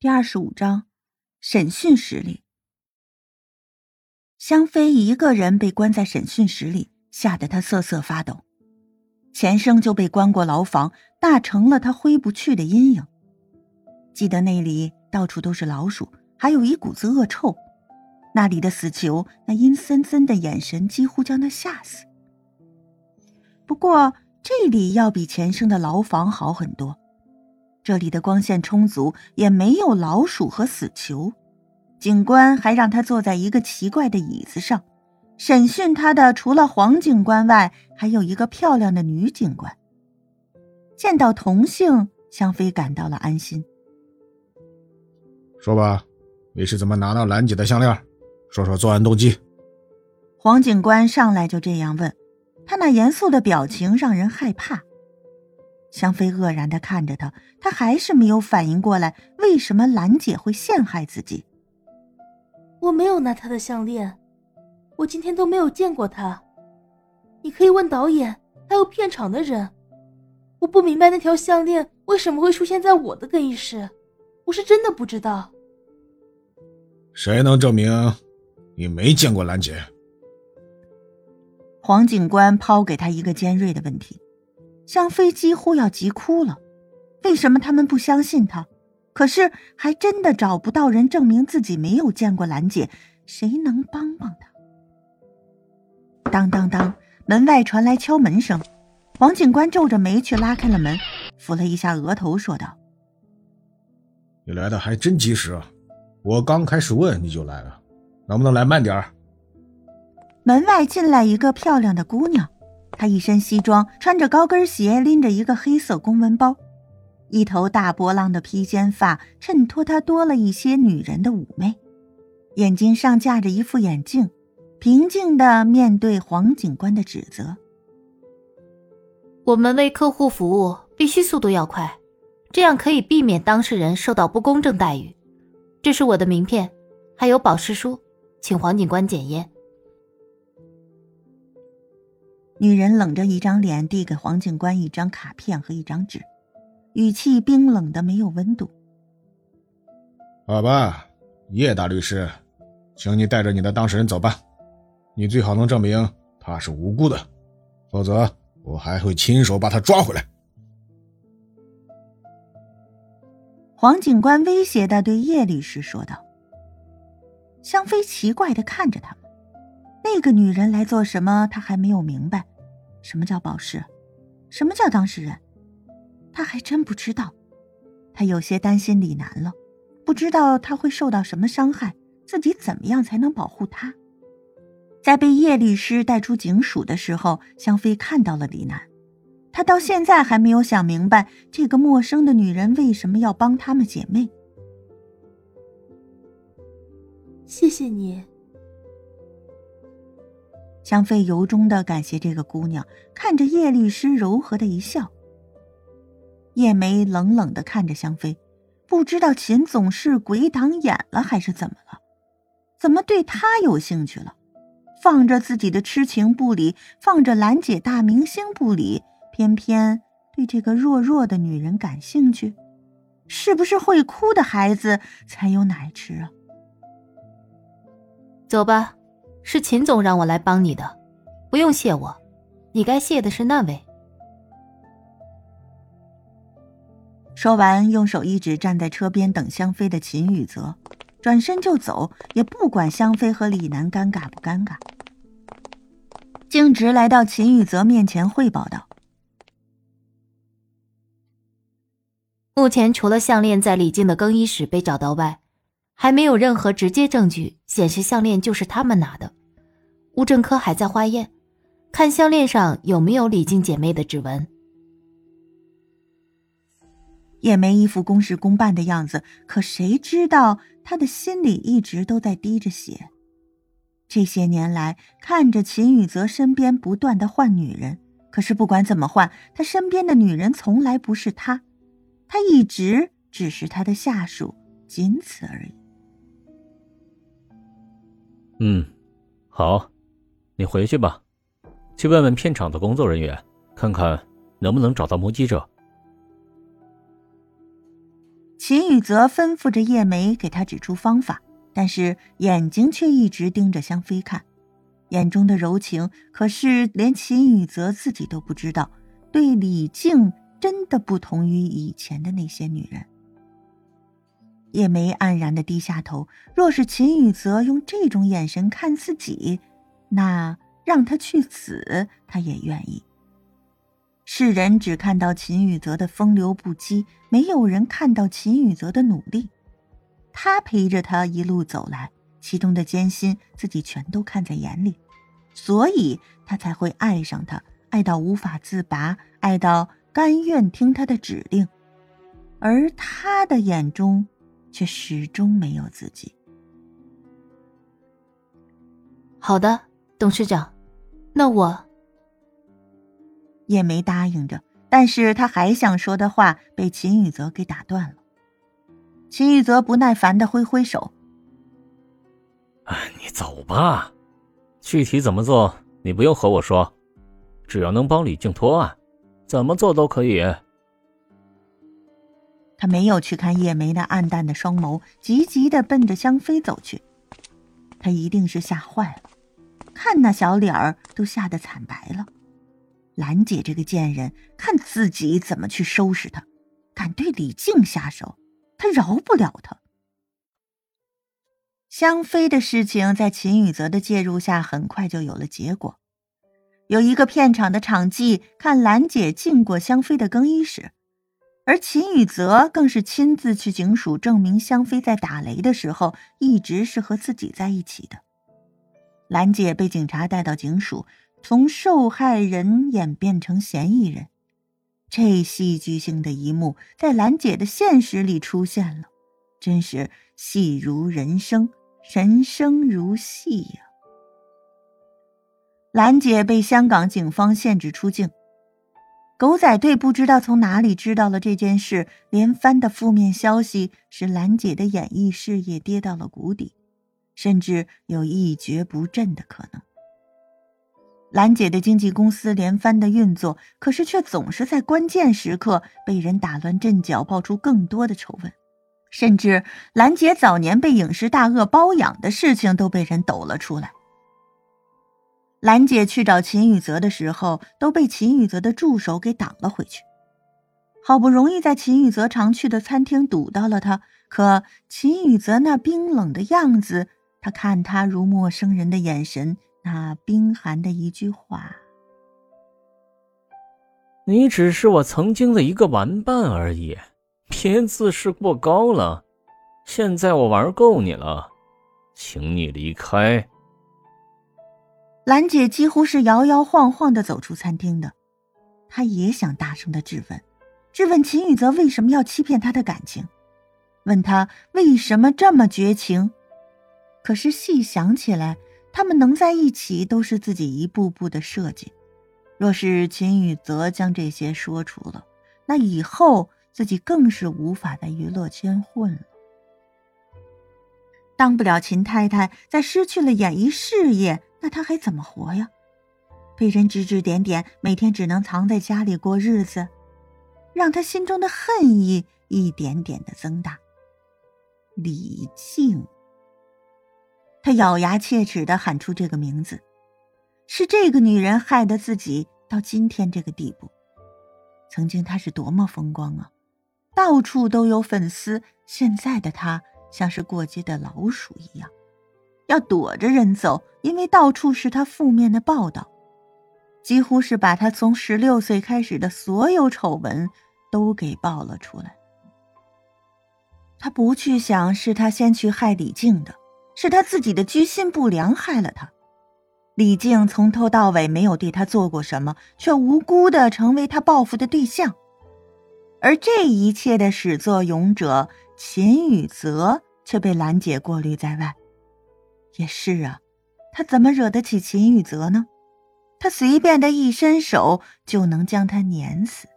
第二十五章审讯室里，香妃一个人被关在审讯室里，吓得她瑟瑟发抖。钱生就被关过牢房，大成了他挥不去的阴影。记得那里到处都是老鼠，还有一股子恶臭。那里的死囚那阴森森的眼神几乎将他吓死。不过这里要比钱生的牢房好很多。这里的光线充足，也没有老鼠和死囚。警官还让他坐在一个奇怪的椅子上，审讯他的除了黄警官外，还有一个漂亮的女警官。见到同性，香妃感到了安心。说吧，你是怎么拿到兰姐的项链？说说作案动机。黄警官上来就这样问，他那严肃的表情让人害怕。香妃愕然的看着他，他还是没有反应过来，为什么兰姐会陷害自己。我没有拿她的项链，我今天都没有见过她。你可以问导演，还有片场的人。我不明白那条项链为什么会出现在我的更衣室，我是真的不知道。谁能证明你没见过兰姐？黄警官抛给他一个尖锐的问题。香妃几乎要急哭了，为什么他们不相信他？可是还真的找不到人证明自己没有见过兰姐，谁能帮帮他？当当当，门外传来敲门声，王警官皱着眉去拉开了门，抚了一下额头，说道：“你来的还真及时啊，我刚开始问你就来了，能不能来慢点儿？”门外进来一个漂亮的姑娘。她一身西装，穿着高跟鞋，拎着一个黑色公文包，一头大波浪的披肩发衬托她多了一些女人的妩媚，眼睛上架着一副眼镜，平静的面对黄警官的指责。我们为客户服务，必须速度要快，这样可以避免当事人受到不公正待遇。这是我的名片，还有保释书，请黄警官检验。女人冷着一张脸，递给黄警官一张卡片和一张纸，语气冰冷的没有温度。好吧，叶大律师，请你带着你的当事人走吧。你最好能证明他是无辜的，否则我还会亲手把他抓回来。黄警官威胁的对叶律师说道。香妃奇怪的看着他们。那个女人来做什么？他还没有明白，什么叫保释，什么叫当事人，他还真不知道。他有些担心李楠了，不知道他会受到什么伤害，自己怎么样才能保护他？在被叶律师带出警署的时候，香妃看到了李楠，她到现在还没有想明白这个陌生的女人为什么要帮她们姐妹。谢谢你。香妃由衷的感谢这个姑娘，看着叶律师柔和的一笑。叶梅冷冷的看着香妃，不知道秦总是鬼挡眼了还是怎么了，怎么对她有兴趣了？放着自己的痴情不理，放着兰姐大明星不理，偏偏对这个弱弱的女人感兴趣？是不是会哭的孩子才有奶吃啊？走吧。是秦总让我来帮你的，不用谢我，你该谢的是那位。说完，用手一指站在车边等香妃的秦雨泽，转身就走，也不管香妃和李楠尴尬不尴尬，径直来到秦雨泽面前汇报道：“目前除了项链在李静的更衣室被找到外，还没有任何直接证据显示项链就是他们拿的。”物证科还在化验，看项链上有没有李静姐妹的指纹。叶梅一副公事公办的样子，可谁知道她的心里一直都在滴着血。这些年来，看着秦宇泽身边不断的换女人，可是不管怎么换，他身边的女人从来不是他，他一直只是他的下属，仅此而已。嗯，好。你回去吧，去问问片场的工作人员，看看能不能找到目击者。秦宇泽吩咐着叶梅给他指出方法，但是眼睛却一直盯着香妃看，眼中的柔情可是连秦宇泽自己都不知道，对李静真的不同于以前的那些女人。叶梅黯然的低下头，若是秦宇泽用这种眼神看自己，那让他去死，他也愿意。世人只看到秦宇泽的风流不羁，没有人看到秦宇泽的努力。他陪着他一路走来，其中的艰辛自己全都看在眼里，所以他才会爱上他，爱到无法自拔，爱到甘愿听他的指令。而他的眼中，却始终没有自己。好的，董事长，那我。叶梅答应着，但是他还想说的话被秦宇泽给打断了。秦宇泽不耐烦的挥挥手：“哎，你走吧，具体怎么做你不用和我说，只要能帮李静脱案，怎么做都可以。”他没有去看叶梅那暗淡的双眸，急急的奔着香妃走去。他一定是吓坏了，看那小脸儿都吓得惨白了。兰姐这个贱人，看自己怎么去收拾她！敢对李静下手，她饶不了她。香妃的事情在秦宇泽的介入下，很快就有了结果。有一个片场的场记看兰姐进过香妃的更衣室，而秦宇泽更是亲自去警署证明香妃在打雷的时候一直是和自己在一起的。兰姐被警察带到警署。从受害人演变成嫌疑人，这戏剧性的一幕在兰姐的现实里出现了，真是戏如人生，人生如戏呀。兰姐被香港警方限制出境，狗仔队不知道从哪里知道了这件事，连番的负面消息使兰姐的演艺事业跌到了谷底，甚至有一蹶不振的可能。兰姐的经纪公司连番的运作，可是却总是在关键时刻被人打乱阵脚，爆出更多的丑闻，甚至兰姐早年被影视大鳄包养的事情都被人抖了出来。兰姐去找秦宇泽的时候，都被秦宇泽的助手给挡了回去。好不容易在秦宇泽常去的餐厅堵到了他，可秦宇泽那冰冷的样子，他看他如陌生人的眼神。那冰寒的一句话：“你只是我曾经的一个玩伴而已，别自视过高了。现在我玩够你了，请你离开。”兰姐几乎是摇摇晃晃的走出餐厅的，她也想大声的质问，质问秦宇泽为什么要欺骗她的感情，问他为什么这么绝情。可是细想起来。他们能在一起，都是自己一步步的设计。若是秦宇泽将这些说出了，那以后自己更是无法在娱乐圈混了。当不了秦太太，在失去了演艺事业，那他还怎么活呀？被人指指点点，每天只能藏在家里过日子，让他心中的恨意一点点的增大。李静。他咬牙切齿的喊出这个名字，是这个女人害得自己到今天这个地步。曾经他是多么风光啊，到处都有粉丝。现在的他像是过街的老鼠一样，要躲着人走，因为到处是他负面的报道，几乎是把他从十六岁开始的所有丑闻都给爆了出来。他不去想，是他先去害李静的。是他自己的居心不良害了他。李静从头到尾没有对他做过什么，却无辜的成为他报复的对象。而这一切的始作俑者秦宇泽却被兰姐过滤在外。也是啊，他怎么惹得起秦宇泽呢？他随便的一伸手就能将他碾死。